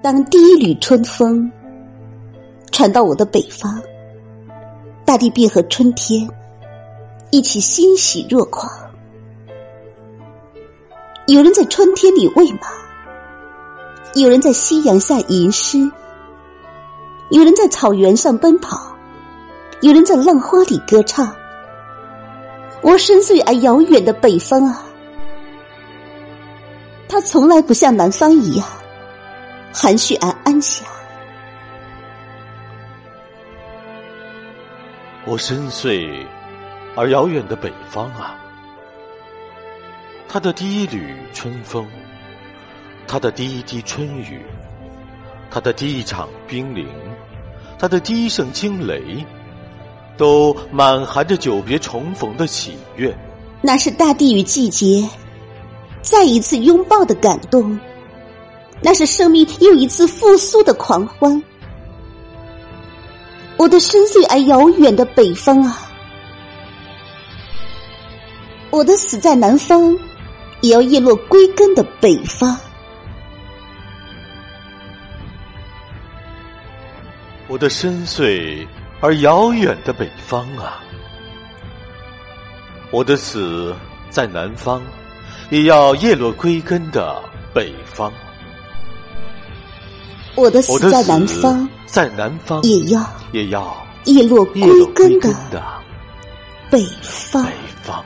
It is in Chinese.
当第一缕春风传到我的北方，大地便和春天一起欣喜若狂。有人在春天里喂马，有人在夕阳下吟诗，有人在草原上奔跑，有人在浪花里歌唱。我深邃而遥远的北方啊，它从来不像南方一样。含蓄而安详。我深邃而遥远的北方啊，它的第一缕春风，它的第一滴春雨，它的第一场冰凌，它的第一声惊雷，都满含着久别重逢的喜悦。那是大地与季节再一次拥抱的感动。那是生命又一次复苏的狂欢。我的深邃而遥远的北方啊，我的死在南方，也要叶落归根的北方。我的深邃而遥远的北方啊，我的死在南方，也要叶落归根的北方。我的死在南方，在南方也要也要叶落归根的北方。方。